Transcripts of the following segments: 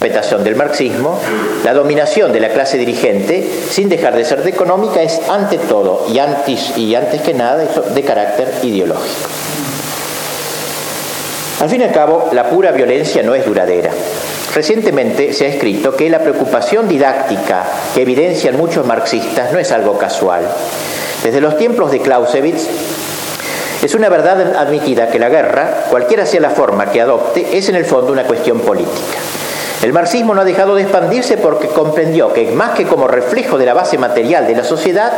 interpretación del marxismo, la dominación de la clase dirigente, sin dejar de ser de económica, es ante todo y antes, y antes que nada de carácter ideológico. Al fin y al cabo, la pura violencia no es duradera. Recientemente se ha escrito que la preocupación didáctica que evidencian muchos marxistas no es algo casual. Desde los tiempos de Clausewitz, es una verdad admitida que la guerra, cualquiera sea la forma que adopte, es en el fondo una cuestión política. El marxismo no ha dejado de expandirse porque comprendió que más que como reflejo de la base material de la sociedad,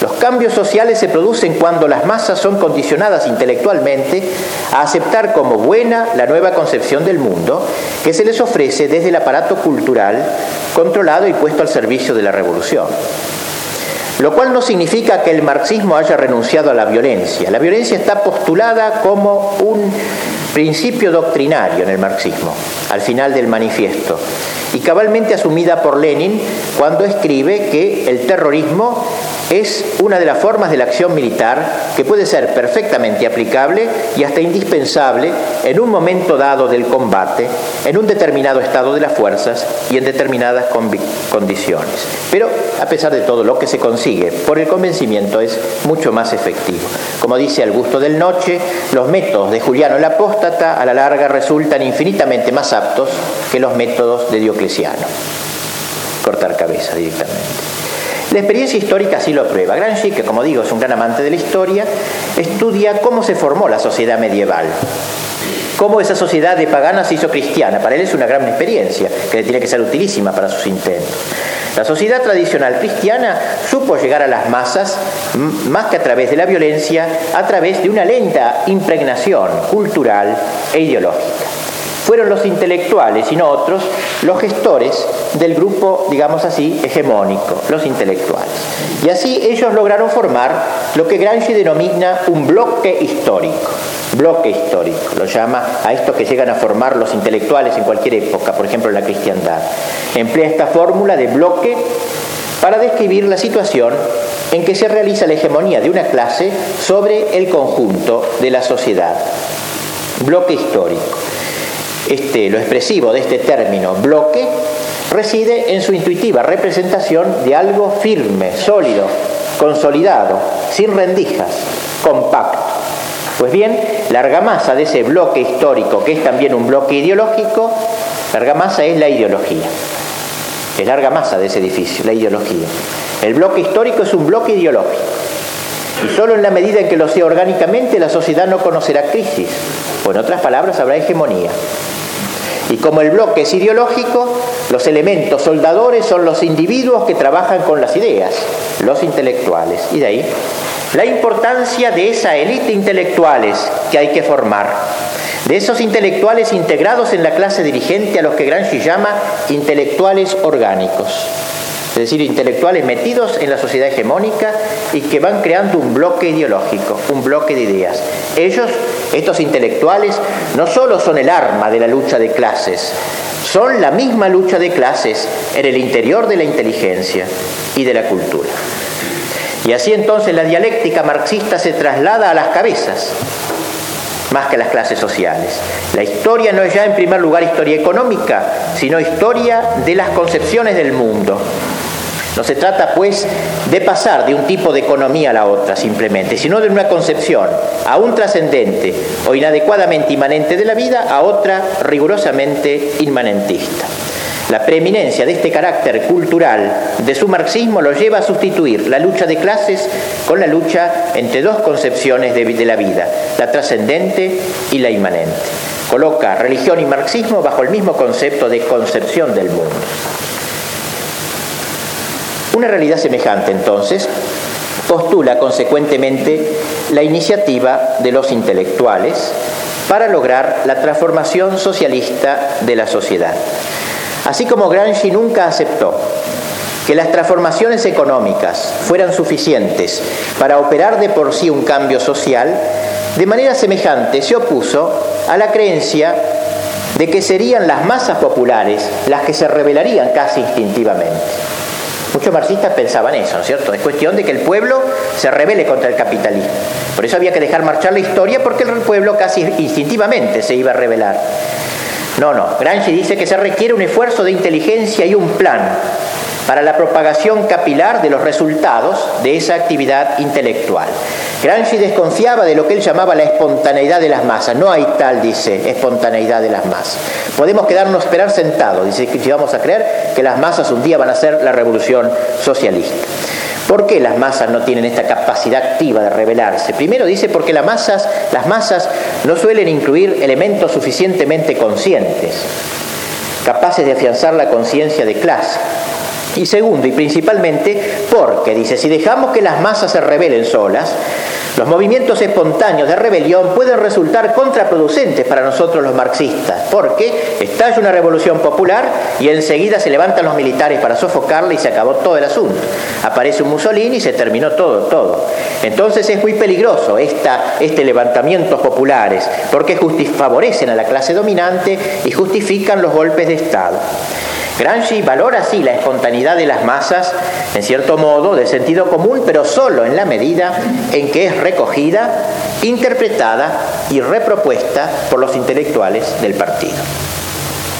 los cambios sociales se producen cuando las masas son condicionadas intelectualmente a aceptar como buena la nueva concepción del mundo que se les ofrece desde el aparato cultural controlado y puesto al servicio de la revolución. Lo cual no significa que el marxismo haya renunciado a la violencia. La violencia está postulada como un principio doctrinario en el marxismo, al final del manifiesto, y cabalmente asumida por Lenin cuando escribe que el terrorismo es una de las formas de la acción militar que puede ser perfectamente aplicable y hasta indispensable en un momento dado del combate, en un determinado estado de las fuerzas y en determinadas condiciones. Pero a pesar de todo, lo que se consigue por el convencimiento es mucho más efectivo. Como dice Augusto del Noche, los métodos de Juliano el Apóstata a la larga resultan infinitamente más aptos que los métodos de Diocleciano. Cortar cabeza directamente. La experiencia histórica sí lo prueba. Gramsci, que como digo es un gran amante de la historia, estudia cómo se formó la sociedad medieval, cómo esa sociedad de pagana se hizo cristiana. Para él es una gran experiencia que le tiene que ser utilísima para sus intentos. La sociedad tradicional cristiana supo llegar a las masas más que a través de la violencia, a través de una lenta impregnación cultural e ideológica fueron los intelectuales y no otros los gestores del grupo, digamos así, hegemónico, los intelectuales. Y así ellos lograron formar lo que Gramsci denomina un bloque histórico. Bloque histórico, lo llama a esto que llegan a formar los intelectuales en cualquier época, por ejemplo en la cristiandad. Emplea esta fórmula de bloque para describir la situación en que se realiza la hegemonía de una clase sobre el conjunto de la sociedad. Bloque histórico. Este, lo expresivo de este término bloque reside en su intuitiva representación de algo firme, sólido, consolidado, sin rendijas, compacto. Pues bien, la argamasa de ese bloque histórico, que es también un bloque ideológico, la argamasa es la ideología. Es la argamasa de ese edificio, la ideología. El bloque histórico es un bloque ideológico. Y solo en la medida en que lo sea orgánicamente, la sociedad no conocerá crisis, o en otras palabras, habrá hegemonía. Y como el bloque es ideológico, los elementos soldadores son los individuos que trabajan con las ideas, los intelectuales. Y de ahí la importancia de esa élite intelectuales que hay que formar, de esos intelectuales integrados en la clase dirigente a los que Gramsci llama intelectuales orgánicos es decir, intelectuales metidos en la sociedad hegemónica y que van creando un bloque ideológico, un bloque de ideas. Ellos, estos intelectuales, no solo son el arma de la lucha de clases, son la misma lucha de clases en el interior de la inteligencia y de la cultura. Y así entonces la dialéctica marxista se traslada a las cabezas, más que a las clases sociales. La historia no es ya en primer lugar historia económica, sino historia de las concepciones del mundo, no se trata, pues, de pasar de un tipo de economía a la otra simplemente, sino de una concepción aún trascendente o inadecuadamente inmanente de la vida a otra rigurosamente inmanentista. La preeminencia de este carácter cultural de su marxismo lo lleva a sustituir la lucha de clases con la lucha entre dos concepciones de, la vida, la trascendente y la inmanente. Coloca religión y marxismo bajo el mismo concepto de concepción del mundo. Una realidad semejante, entonces, postula consecuentemente la iniciativa de los intelectuales para lograr la transformación socialista de la sociedad. Así como Gramsci nunca aceptó que las transformaciones económicas fueran suficientes para operar de por sí un cambio social, de manera semejante se opuso a la creencia de que serían las masas populares las que se rebelarían casi instintivamente. Muchos marxistas pensaban eso, ¿no es cierto? Es cuestión de que el pueblo se rebele contra el capitalismo. Por eso había que dejar marchar la historia porque el pueblo casi instintivamente se iba a rebelar. No, no. Gramsci dice que se requiere un esfuerzo de inteligencia y un plan para la propagación capilar de los resultados de esa actividad intelectual. Gramsci desconfiaba de lo que él llamaba la espontaneidad de las masas. No hay tal, dice, espontaneidad de las masas. Podemos quedarnos esperar sentados, dice si vamos a creer que las masas un día van a ser la revolución socialista. ¿Por qué las masas no tienen esta capacidad activa de rebelarse? Primero dice porque las masas, las masas no suelen incluir elementos suficientemente conscientes, capaces de afianzar la conciencia de clase. Y segundo, y principalmente, porque, dice, si dejamos que las masas se rebelen solas, los movimientos espontáneos de rebelión pueden resultar contraproducentes para nosotros los marxistas, porque estalla una revolución popular y enseguida se levantan los militares para sofocarla y se acabó todo el asunto. Aparece un Mussolini y se terminó todo, todo. Entonces es muy peligroso esta, este levantamientos populares, porque favorecen a la clase dominante y justifican los golpes de Estado. Gramsci valora así la espontaneidad de las masas, en cierto modo, de sentido común, pero solo en la medida en que es recogida, interpretada y repropuesta por los intelectuales del partido.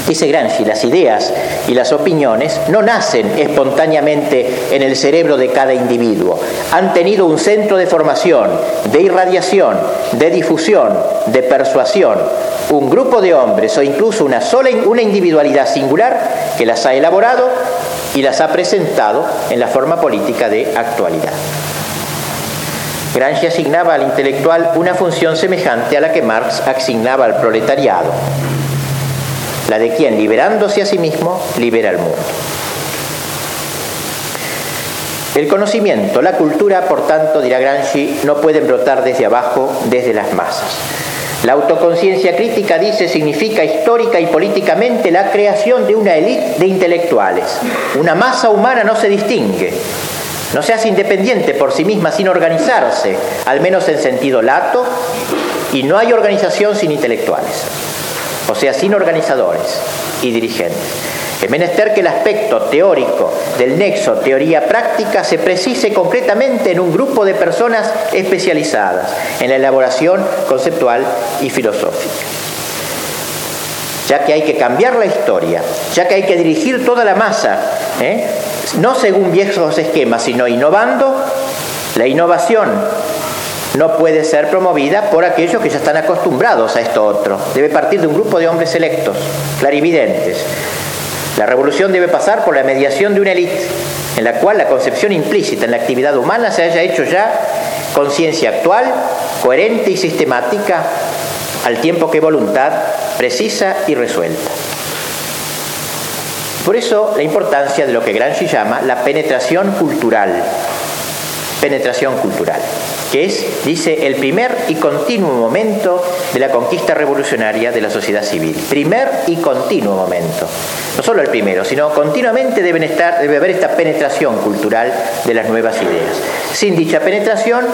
Dice Gramsci, las ideas y las opiniones no nacen espontáneamente en el cerebro de cada individuo. Han tenido un centro de formación, de irradiación, de difusión, de persuasión, un grupo de hombres o incluso una sola una individualidad singular que las ha elaborado y las ha presentado en la forma política de actualidad. Gramsci asignaba al intelectual una función semejante a la que Marx asignaba al proletariado, la de quien, liberándose a sí mismo, libera al mundo. El conocimiento, la cultura, por tanto, dirá Gramsci, no pueden brotar desde abajo, desde las masas. La autoconciencia crítica, dice, significa histórica y políticamente la creación de una élite de intelectuales. Una masa humana no se distingue, no se hace independiente por sí misma sin organizarse, al menos en sentido lato, y no hay organización sin intelectuales, o sea, sin organizadores y dirigentes. Es menester que el aspecto teórico del nexo teoría-práctica se precise concretamente en un grupo de personas especializadas en la elaboración conceptual y filosófica. Ya que hay que cambiar la historia, ya que hay que dirigir toda la masa, ¿eh? no según viejos esquemas, sino innovando, la innovación no puede ser promovida por aquellos que ya están acostumbrados a esto otro. Debe partir de un grupo de hombres selectos, clarividentes, la revolución debe pasar por la mediación de una élite en la cual la concepción implícita en la actividad humana se haya hecho ya conciencia actual, coherente y sistemática, al tiempo que voluntad precisa y resuelta. Por eso la importancia de lo que Gramsci llama la penetración cultural. Penetración cultural que es, dice, el primer y continuo momento de la conquista revolucionaria de la sociedad civil. Primer y continuo momento. No solo el primero, sino continuamente deben estar, debe haber esta penetración cultural de las nuevas ideas. Sin dicha penetración,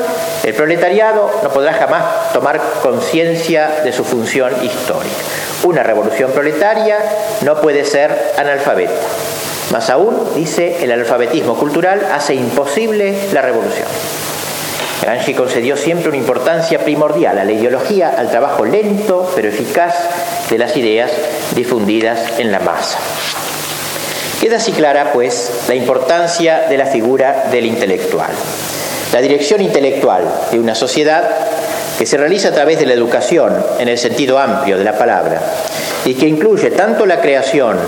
el proletariado no podrá jamás tomar conciencia de su función histórica. Una revolución proletaria no puede ser analfabeta. Más aún, dice, el alfabetismo cultural hace imposible la revolución. Gramsci concedió siempre una importancia primordial a la ideología, al trabajo lento pero eficaz de las ideas difundidas en la masa. Queda así clara, pues, la importancia de la figura del intelectual. La dirección intelectual de una sociedad que se realiza a través de la educación en el sentido amplio de la palabra y que incluye tanto la creación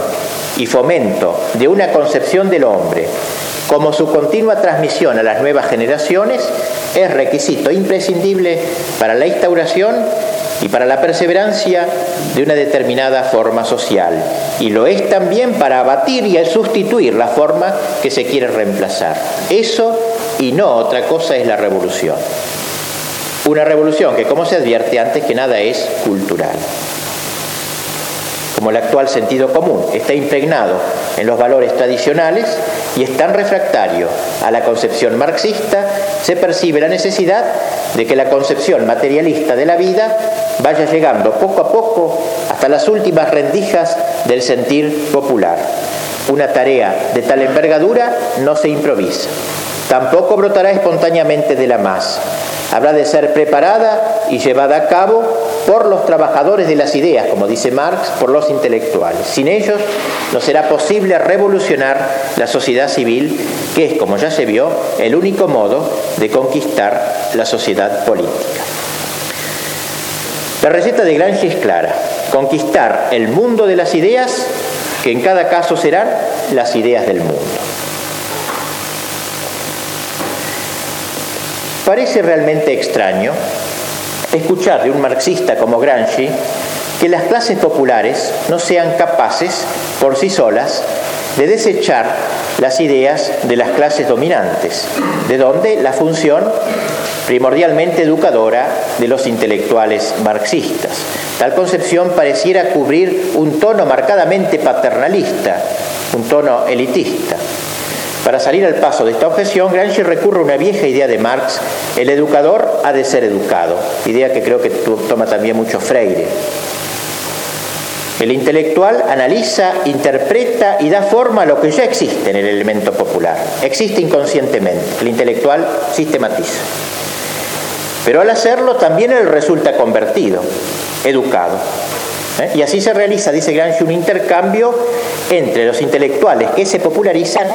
y fomento de una concepción del hombre como su continua transmisión a las nuevas generaciones es requisito imprescindible para la instauración y para la perseverancia de una determinada forma social. Y lo es también para abatir y sustituir la forma que se quiere reemplazar. Eso y no otra cosa es la revolución. Una revolución que, como se advierte antes que nada, es cultural como el actual sentido común, está impregnado en los valores tradicionales y es tan refractario a la concepción marxista, se percibe la necesidad de que la concepción materialista de la vida vaya llegando poco a poco hasta las últimas rendijas del sentir popular. Una tarea de tal envergadura no se improvisa, tampoco brotará espontáneamente de la masa habrá de ser preparada y llevada a cabo por los trabajadores de las ideas, como dice Marx, por los intelectuales. Sin ellos no será posible revolucionar la sociedad civil, que es, como ya se vio, el único modo de conquistar la sociedad política. La receta de Gramsci es clara, conquistar el mundo de las ideas, que en cada caso serán las ideas del mundo. Parece realmente extraño escuchar de un marxista como Gramsci que las clases populares no sean capaces por sí solas de desechar las ideas de las clases dominantes, de donde la función primordialmente educadora de los intelectuales marxistas. Tal concepción pareciera cubrir un tono marcadamente paternalista, un tono elitista. Para salir al paso de esta objeción, Gramsci recurre a una vieja idea de Marx, el educador ha de ser educado, idea que creo que toma también mucho Freire. El intelectual analiza, interpreta y da forma a lo que ya existe en el elemento popular. Existe inconscientemente. El intelectual sistematiza. Pero al hacerlo también él resulta convertido, educado. ¿Eh? Y así se realiza, dice Gramsci, un intercambio entre los intelectuales que se popularizan